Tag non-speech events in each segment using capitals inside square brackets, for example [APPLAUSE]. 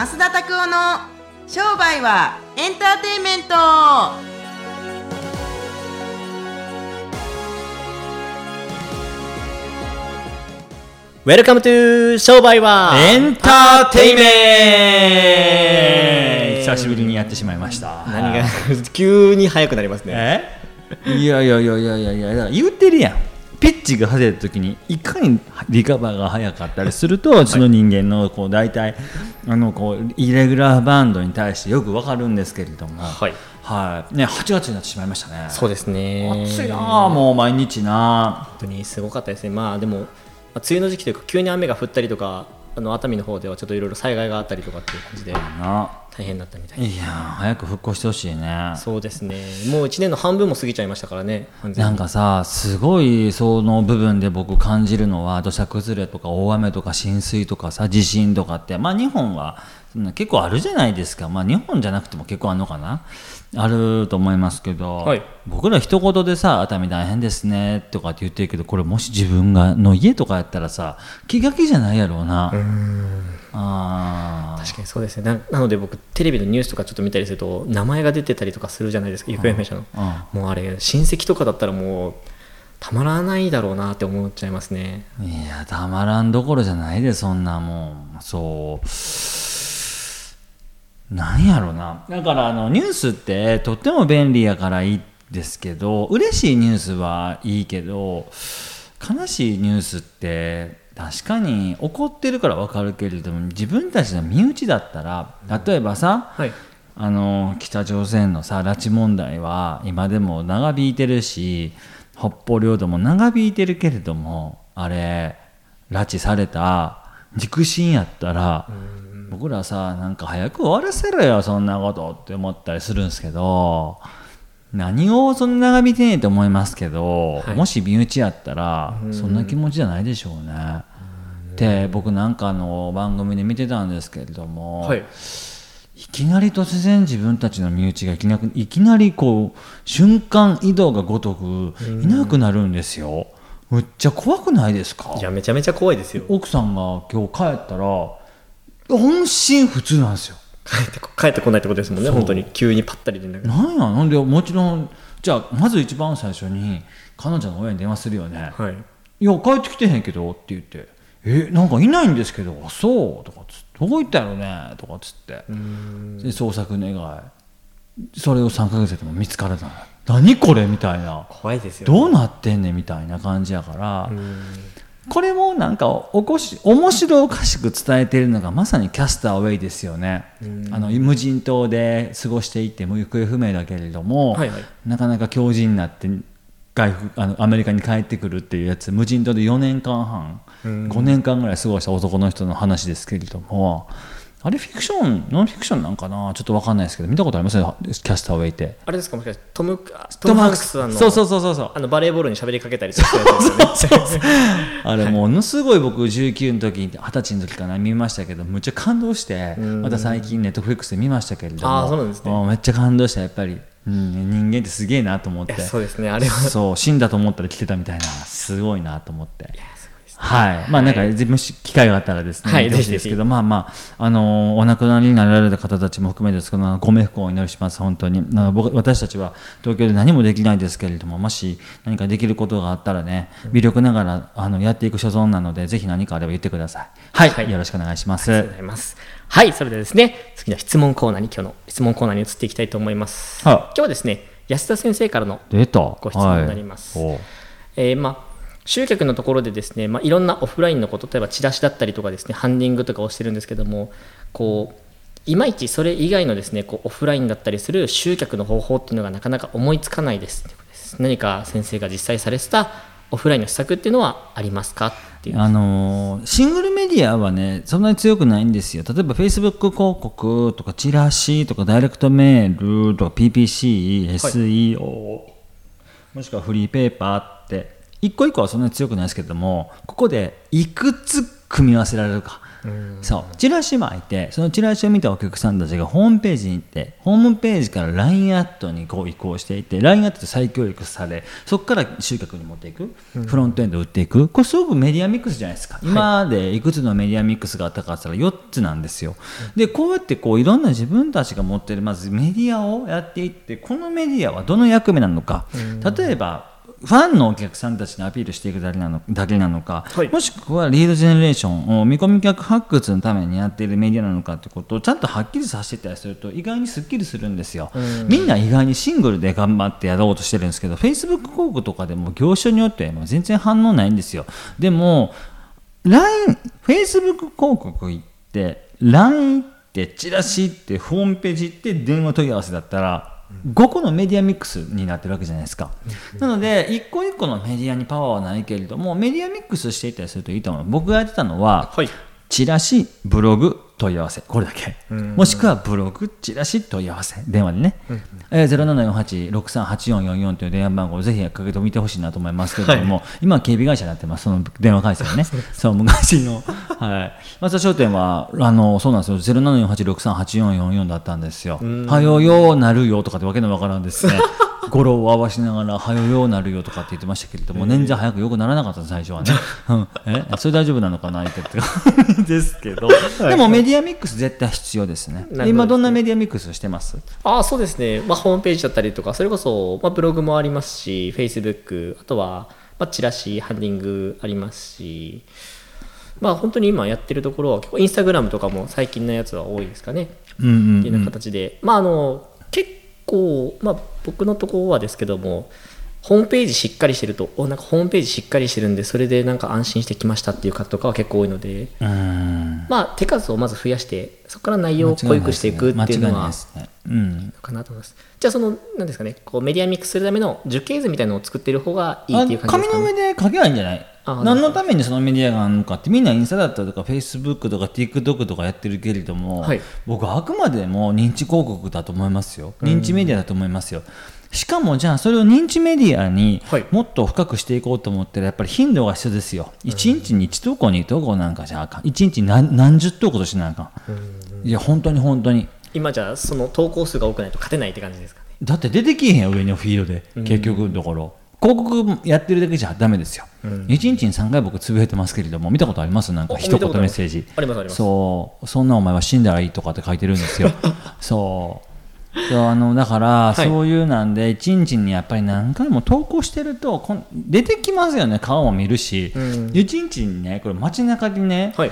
増田拓夫の商売はエンターテインメント。 Welcome to 商売はエンターテイメント。久しぶりにやってしまいました。何が [LAUGHS] 急に速くなりますね。え？いやいやいやいやいやいやだから言ってるやんピッチが外れた時にいかにリカバーが早かったりすると、その人間のこう大体あのこうイレギュラーバンドに対してよくわかるんですけれども、はい。はい。ね、8月になってしまいましたね。そうですね。暑いなあもう毎日な本当にすごかったですね。まあでも、まあ、梅雨の時期というか急に雨が降ったりとかあの熱海の方ではちょっといろいろ災害があったりとかっていう感じで。な大変だったみたい。いや早く復興してほしいね。そうですね。もう1年の半分も過ぎちゃいましたからねなんかさすごいその部分で僕感じるのは土砂崩れとか大雨とか浸水とかさ地震とかってまあ日本は結構あるじゃないですか。まあ日本じゃなくても結構あるのかな。あると思いますけど、はい。僕ら一言でさ熱海大変ですねとかって言ってるけどこれもし自分がの家とかやったらさ気が気じゃないやろうなあー。確かにそうですね。ななので僕テレビのニュースとかちょっと見たりすると名前が出てたりとかするじゃないですか行方不明者の、もうあれ親戚とかだったらもうたまらないだろうなって思っちゃいますね。いやたまらんどころじゃないでそんなもん。そう。なんやろな。だからあのニュースってとっても便利やからいいですけど嬉しいニュースはいいけど悲しいニュースって確かに怒ってるから分かるけれども自分たちの身内だったら例えばさ、はい。あの北朝鮮のさ拉致問題は今でも長引いてるし北方領土も長引いてるけれどもあれ拉致された肉親やったら僕らさなんか早く終わらせろよそんなことって思ったりするんですけど何をそんな長引いてねえと思いますけど、はい。もし身内やったらそんな気持ちじゃないでしょうね。って僕なんかの番組で見てたんですけれども、はい。いきなり突然自分たちの身内がいきなりいきなりこう瞬間移動がごとくいなくなるんですよ。むっちゃ怖くないですか？いやめちゃめちゃ怖いですよ。奥さんが今日帰ったら音信不通なんですよ。帰ってこ帰ってこないってことですもんね本当に。急にパッタリ連絡。がなんや？なんでもちろんじゃあまず一番最初に彼女の親に電話するよね。はい。いや帰ってきてへんけどって言って「えなんかいないんですけどあそう」とかつって「どこ行ったやろね」とかつって。で捜索願い。それを3ヶ月でも見つからない。何これみたいな。怖いですよどうなってんねんみたいな感じやから。これもなんかおこし面白おかしく伝えてるのがまさにキャスターウェイですよね。あの無人島で過ごしていても行方不明だけれども、はいはい。なかなか強靭になって外国あのアメリカに帰ってくるっていうやつ無人島で4年間半5年間ぐらい過ごした男の人の話ですけれどもあれフィクションノンフィクションなんかな？ちょっと分かんないですけど見たことあります？ねキャスターウェイって。あれですか？もしかしてトムトム・ハンクスさんのそうそうそうそうそう。あのバレーボールに喋りかけたりするやつですよね [LAUGHS] あれものすごい僕19の時に二十歳の時かな？見ましたけどむっちゃ感動してまた最近ネットフリックスで見ましたけれども。あーそうなんですね。もめっちゃ感動したやっぱり、うん、人間ってすげえなと思って。いやそうですねあれは。そう死んだと思ったら来てたみたいな。すごいなと思って。はい、まあなんか、もし機会があったらですね、はい見てほしいですけぜひぜど、まあまあ、あのーお亡くなりになられた方たちも含めてですけど、ご冥福をお祈りします、本当に。僕私たちは東京で何もできないですけれども、もし何かできることがあったらね、微力ながらあのやっていく所存なので、ぜひ何かあれば言ってください。はい、はいよろしくお願いします。ありがとうございます。はい、それではですね、次の質問コーナーに、今日の質問コーナーに移っていきたいと思います。はい今日はですね、安田先生からの。ご質問になりますはいえーまあ、集客のところでですね、まあ、いろんなオフラインのこと、例えばチラシだったりとかですね、ハンディングとかをしてるんですけども、こう、いまいちそれ以外のですね、こうオフラインだったりする集客の方法っていうのがなかなか思いつかないです。何か先生が実際されてたオフラインの施策っていうのはありますか？っていう。あのーシングルメディアはねそんなに強くないんですよ例えば Facebook 広告とかチラシとかダイレクトメールとか PPC、SEO もしくはフリーペーパーって一個一個はそんなに強くないですけれどもここでいくつ組み合わせられるか。そう。チラシ巻いてそのチラシを見たお客さんたちがホームページに行ってホームページから LINE アットにこう移行していって LINE アットで再教育されそこから集客に持っていく、フロントエンド売っていく。これすごくメディアミックスじゃないですか、今までいくつのメディアミックスがあったかって言ったら4つなんですよ、でこうやってこういろんな自分たちが持ってるまずメディアをやっていってこのメディアはどの役目なのか、例えばファンのお客さんたちにアピールしていくだけなのだけなのか、はいもしくはリードジェネレーションを見込み客発掘のためにやっているメディアなのかってことをちゃんとはっきりさせてたりすると意外にすっきりするんですよ。みんな意外にシングルで頑張ってやろうとしてるんですけど Facebook 広告とかでも業種によっては全然反応ないんですよ。でも LINE、Facebook 広告行って、LINE 行って、チラシ行って、ホームページ行って、電話問い合わせだったら、5個のメディアミックスになってるわけじゃないですか。なので、1個1個のメディアにパワーはないけれども、メディアミックスしていったりするといいと思う。僕がやってたのは、はいチラシ、ブログ、問い合わせ、これだけ。もしくはブログ、チラシ、問い合わせ、電話でね。えー、0748-638444という電話番号をぜひかけてみてほしいなと思いますけれども、今は警備会社になってます、その電話回線ね。[LAUGHS] そう、昔の。はい。松田商店は、あの、そうなんですよ、0748-638444だったんですよ。はよよなるよとかってわけのわからんですね。語呂を合わしながら、はよよなるよとかって言ってましたけれども、年じゃ早くよくならなかった最初はね。[LAUGHS] うん、え、[LAUGHS] それ大丈夫なのかなってって。[LAUGHS] ですけど。でもメディアミックス絶対必要ですね。今どんなメディアミックスしてます？ああそうですね、まあ、ホームページだったりとかそれこそ、まあ、ブログもありますし Facebook あとは、まあ、チラシハンディングありますしまあ本当に今やってるところは結構インスタグラムとかも最近のやつは多いですかね。うんうん。っていうような形で、まああの結構、まあ、僕のところはですけどもホームページしっかりしてるとおなんかホームページしっかりしてるんでそれでなんか安心してきましたっていう方とかは結構多いので、うーん。まあ手数をまず増やしてそこから内容を濃ゆくしていくっていうのは間違いないですね。うん。かなと思います。じゃあそのなんですかねこうメディアミックスするための樹形図みたいなのを作ってる方がいいっていう感じ紙ですかね。の上で書けばいいんじゃない？あ何のためにそのメディアがあるのかってみんなインスタだったりとかフェイスブックとか TikTok とかやってるけれども、はい。僕はあくまでも認知広告だと思いますよ。認知メディアだと思いますよ、しかもじゃあそれを認知メディアにはい。もっと深くしていこうと思ったらやっぱり頻度が必要ですよ。1日に1投稿2投稿なんかじゃあかん。1日に何何十投稿としなあかん。いや本当に本当に。今じゃあその投稿数が多くないと勝てないって感じですかね。だって出てきえへんやん上のフィードで。結局のところ、広告やってるだけじゃダメですよ、一1日に3回僕つぶやいてますけれども見たことあります？なんかお一言メッセージ。ありますあります。そう。そんなお前は死んだらいいとかって書いてるんですよ。[LAUGHS] そう。あのだから、い。そういうなんで一日にやっぱり何回も投稿してるとこん出てきますよね。顔も見るし、一日にねこれ街中にね、はい。い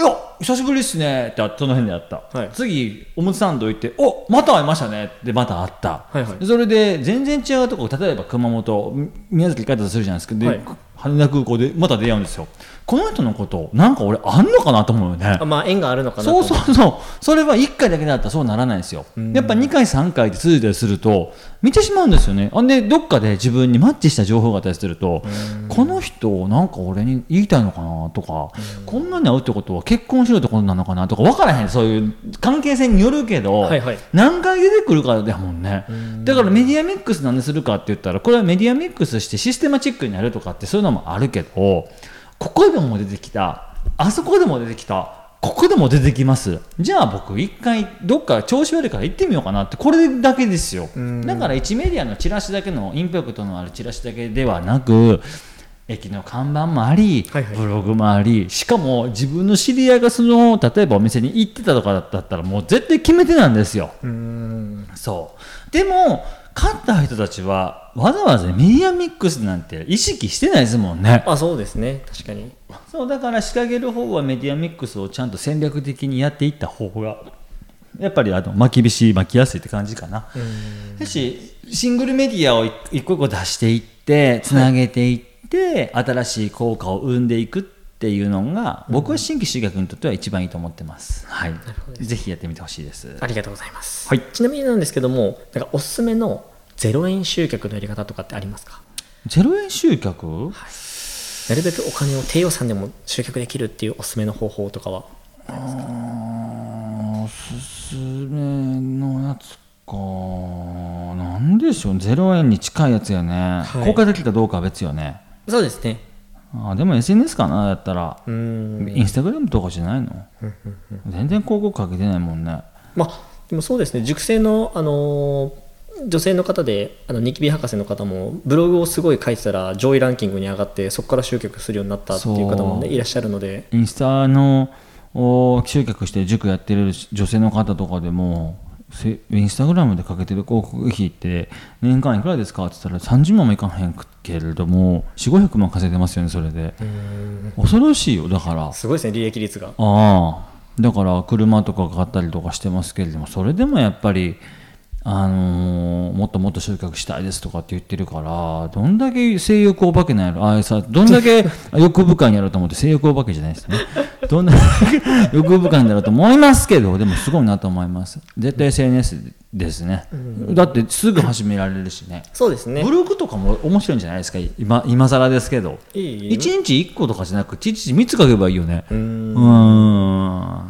や久しぶりっすね。ってその辺であった、はい。次おむつサンド行っておまた会いましたね。ってまた会った、はいはい。でそれで全然違うとこ例えば熊本み宮崎帰ったとするじゃないですか。で、はい。羽田空港でまた出会うんですよ。この人のことなんか俺あんのかなと思うよね。あまあ縁があるのかなとそうそうそう。それは1回だけだったらそうならないですよ。やっぱ2回3回で続いたりすると見てしまうんですよね。あんでどっかで自分にマッチした情報があったりするとこの人なんか俺に言いたいのかなとかこんなに会うってことは結婚しろってことなのかなとか分からへん。そういう関係性によるけど、はいはい。何回出てくるかだもん。ねだからメディアミックスなんでするかって言ったらこれはメディアミックスしてシステマチックになるとかってそういうのもあるけどここでも出てきた。あそこでも出てきた。ここでも出てきます。じゃあ僕一回どっか調子悪いから行ってみようかなって。これだけですよ。だから1メディアのチラシだけのインパクトのあるチラシだけではなく駅の看板もあり、はいはいブログもありしかも自分の知り合いがその例えばお店に行ってたとかだったらもう絶対決めてなんですよ。そうでも勝った人たちはわざわざメディアミックスなんて意識してないですもんね。あそうですね確かにそうだから仕掛ける方はメディアミックスをちゃんと戦略的にやっていった方がやっぱりあの巻き菱巻きやすいって感じかな。だしシングルメディアを一一個一個出していってつなげていって、新しい効果を生んでいくっていうのが、僕は新規集客にとっては一番いいと思ってます。はい、ぜひやってみてほしいです。ありがとうございます、はい。ちなみになんですけどもなんかおすすめの0円集客のやり方とかってありますか？ゼロ円集客、なるべくお金を低予算でも集客できるっていうおすすめの方法とかはあーおすすめのやつか。なんでしょう0円に近いやつやね、はい。効果的かどうかは別よねそうですね。あでも SNS かなやったら。うん。インスタグラムとかじゃないの？全然広告かけてないもんね。まあでもそうですね。塾生のあのー女性の方であのニキビ博士の方もブログをすごい書いてたら上位ランキングに上がってそこから集客するようになったっていう方もねいらっしゃるので。インスタのお集客して塾やってる女性の方とかでもせインスタグラムでかけてる広告費って年間いくらですかって言ったら30万もいかへんけれども4500万稼いでますよねそれで。恐ろしいよだから。すごいですね利益率が。ああ。だから車とか買ったりとかしてますけれどもそれでもやっぱりあのーもっともっと集客したいですとかって言ってるからどんだけ性欲お化けなんやろ。あさどんだけ [LAUGHS] 欲深いんやろうと思って性欲お化けじゃないですね。どんだけ欲深いんだろうと思いますけどでもすごいなと思います。絶対 SNS ですね。だってすぐ始められるしね。そうですね。ブログとかも面白いんじゃないですか？今今更ですけど。いい。1日1個とかじゃなく1日3つ書けばいいよね。うんーんあ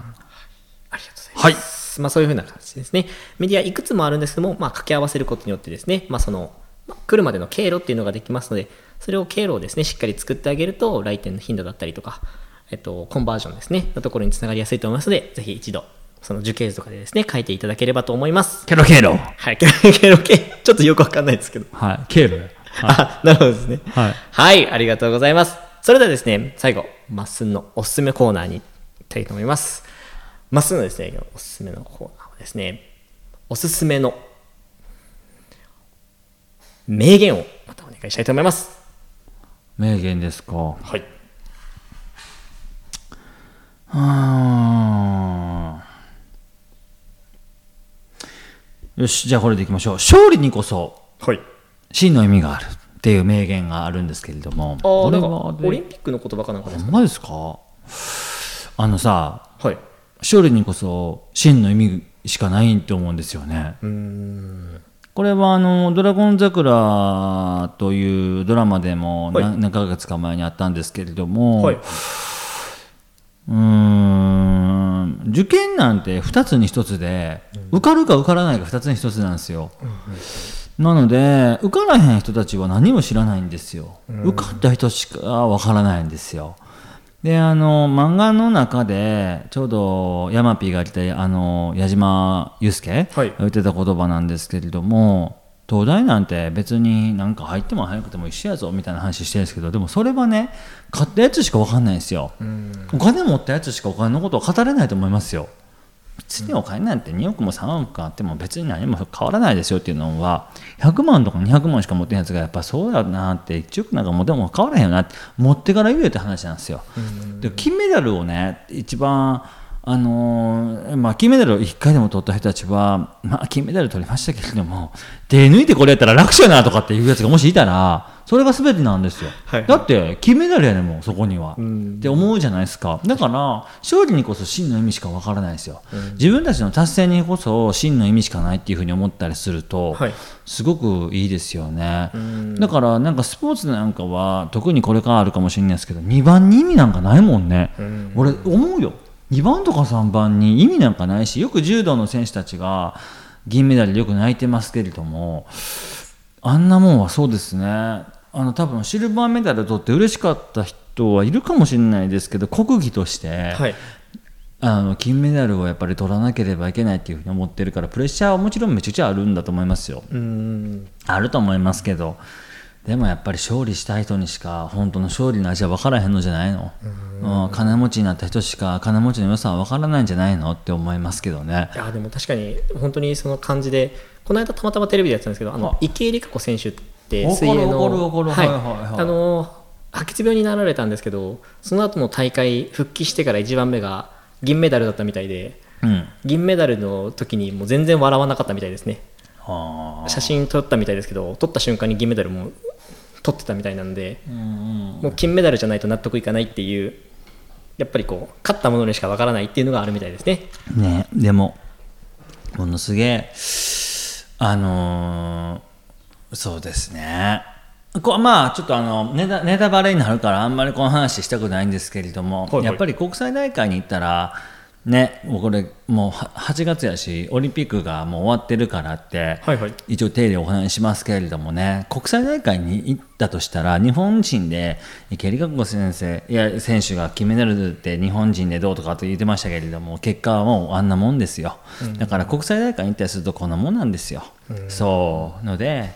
りがとうございます。はい。まあそういうふうな感じですね。メディアいくつもあるんですけども、まあ掛け合わせることによってですね、まあその、まあ来るまでの経路っていうのができますので、それを経路をですね、しっかり作ってあげると、来店の頻度だったりとか、えっと、コンバージョンですね、のところにつながりやすいと思いますので、ぜひ一度、その樹形図とかでですね、書いていただければと思います。ケロケロはい、経路、経路、経路ちょっとよくわかんないですけど。はい経路やあ、なるほどですね。はいはい、ありがとうございます。それではですね、最後、まっすんのおすすめコーナーに行きたいと思います。まっすんのですね、おすすめのコーナーはですね、おすすめの名言をまたお願いしたいと思います。名言ですかはい。あーよしじゃあこれでいきましょう勝利にこそはい。真の意味があるっていう名言があるんですけれどもこれはオリンピックの言葉かなんかですか？ですか？あのさはい。勝利にこそ真の意味しかないと思うんですよね。これはあの「ドラゴン桜」というドラマでもはい。何,、何ヶ月か前にあったんですけれども、はい。うーん受験なんて2つに1つで、受かるか受からないか2つに1つなんですよ、なので受からへん人たちは何も知らないんですよ、受かった人しか分からないんですよであの漫画の中でちょうどヤマピーが言ってあの矢島祐介はい。が言ってた言葉なんですけれども東大なんて別になんか入っても入らなくても一緒やぞみたいな話してるんですけどでもそれはね買ったやつしか分かんないんですよ。お金持ったやつしかお金のことを語れないと思いますよ別にお金なんて2億も3億あっても別に何も変わらないですよっていうのは100万とか200万しか持ってないやつがやっぱそうだなって1億なんか持っても変わらへんよなって持ってから言えって話なんですよ。で金メダルをね一番あのーまあ、金メダルを1回でも取った人たちは、まあ、金メダル取りましたけれども手抜いてこれやったら楽勝やなとかっていうやつがもしいたらそれが全てなんですよ、はい。はいだって金メダルやねんもんそこには、ん。って思うじゃないですか。だから勝利にこそ真の意味しかわからないですよ、自分たちの達成にこそ真の意味しかないっていうふうに思ったりすると、はい。すごくいいですよね。ん。だからなんかスポーツなんかは特にこれからあるかもしれないですけど2番に意味なんかないもんね、ん。俺思うよ。2番とか3番に意味なんかないしよく柔道の選手たちが銀メダルでよく泣いてますけれどもあんなもんはそうですねあの多分シルバーメダル取って嬉しかった人はいるかもしれないですけど国技として、はい。あの金メダルをやっぱり取らなければいけないっていうふうに思ってるからプレッシャーはもちろんめちゃくちゃあるんだと思いますよ。うーん。あると思いますけどでもやっぱり勝利した人にしか本当の勝利の味は分からへんのじゃないの、うん、金持ちになった人しか金持ちの良さは分からないんじゃないのって思いますけどねいやでも確かに本当にその感じでこの間たまたまテレビでやってたんですけどあの池江璃花子選手ってわかる水泳の。あの白血病になられたんですけどその後の大会復帰してから1番目が銀メダルだったみたいでうん。銀メダルの時にもう全然笑わなかったみたいですね。はあ写真撮ったみたいですけど撮った瞬間に銀メダルも撮ってたみたいなんでうんうん。もう金メダルじゃないと納得いかないっていうやっぱりこう勝ったものにしかわからないっていうのがあるみたいですね。ねでもものすげえあのーそうですね。こまあちょっとあのネタネタバレになるからあんまりこの話したくないんですけれども、はいはい。やっぱり国際大会に行ったらねもうこれもうは8月やしオリンピックがもう終わってるからって、はいはい。一応手でお話ししますけれどもね国際大会に行ったとしたら日本人で池江璃花子先生いや選手が金メダルって日本人でどうとかと言ってましたけれども結果はもうあんなもんですよ、だから国際大会に行ったりするとこんなもんなんですよ、そうので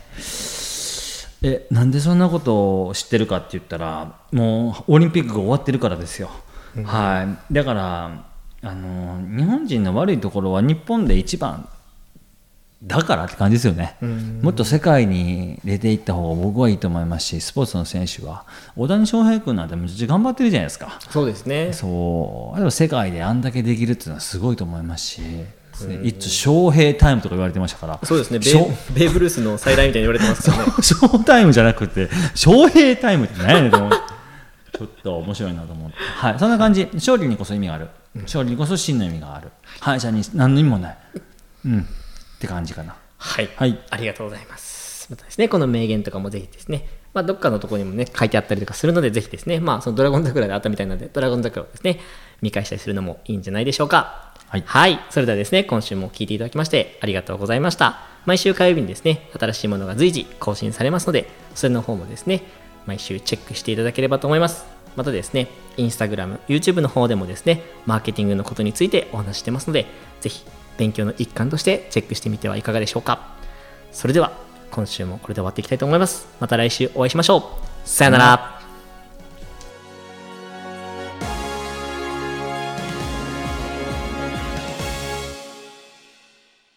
えなんでそんなことを知ってるかって言ったらもうオリンピックが終わってるからですよ、はい。だからあの日本人の悪いところは日本で一番だからって感じですよね、もっと世界に出ていった方が僕はいいと思いますしスポーツの選手は。大谷翔平君なんてめちゃ頑張ってるじゃないですか。そうですね。そう。でも世界であんだけできるっていうのはすごいと思いますし「いつ翔平タイム」とか言われてましたからそうですねベベーブ・ルースの再来みたいに言われてますからねショータイムじゃなくて、翔平タイムって何やねんと思って、ちょっと面白いなと思って。はい、そんな感じ。勝利にこそ意味がある。勝利にこそ真の意味がある。敗者に何の意味もない。うん。って感じかな。はい、はいありがとうございます。またですね、この名言とかもぜひですね、まあ、どっかのところにもね、書いてあったりとかするので、ぜひですね、まあ、そのドラゴン桜であったみたいなので、ドラゴン桜をですね、見返したりするのもいいんじゃないでしょうか。はいそれではですね、今週も聞いていただきまして、ありがとうございました。毎週火曜日にですね、新しいものが随時更新されますので、それの方もですね、毎週チェックしていただければと思います。またですね、インスタグラム、YouTube の方でもですね、マーケティングのことについてお話ししてますので、ぜひ勉強の一環としてチェックしてみてはいかがでしょうか。それでは今週もこれで終わっていきたいと思います。また来週お会いしましょう。さよなら。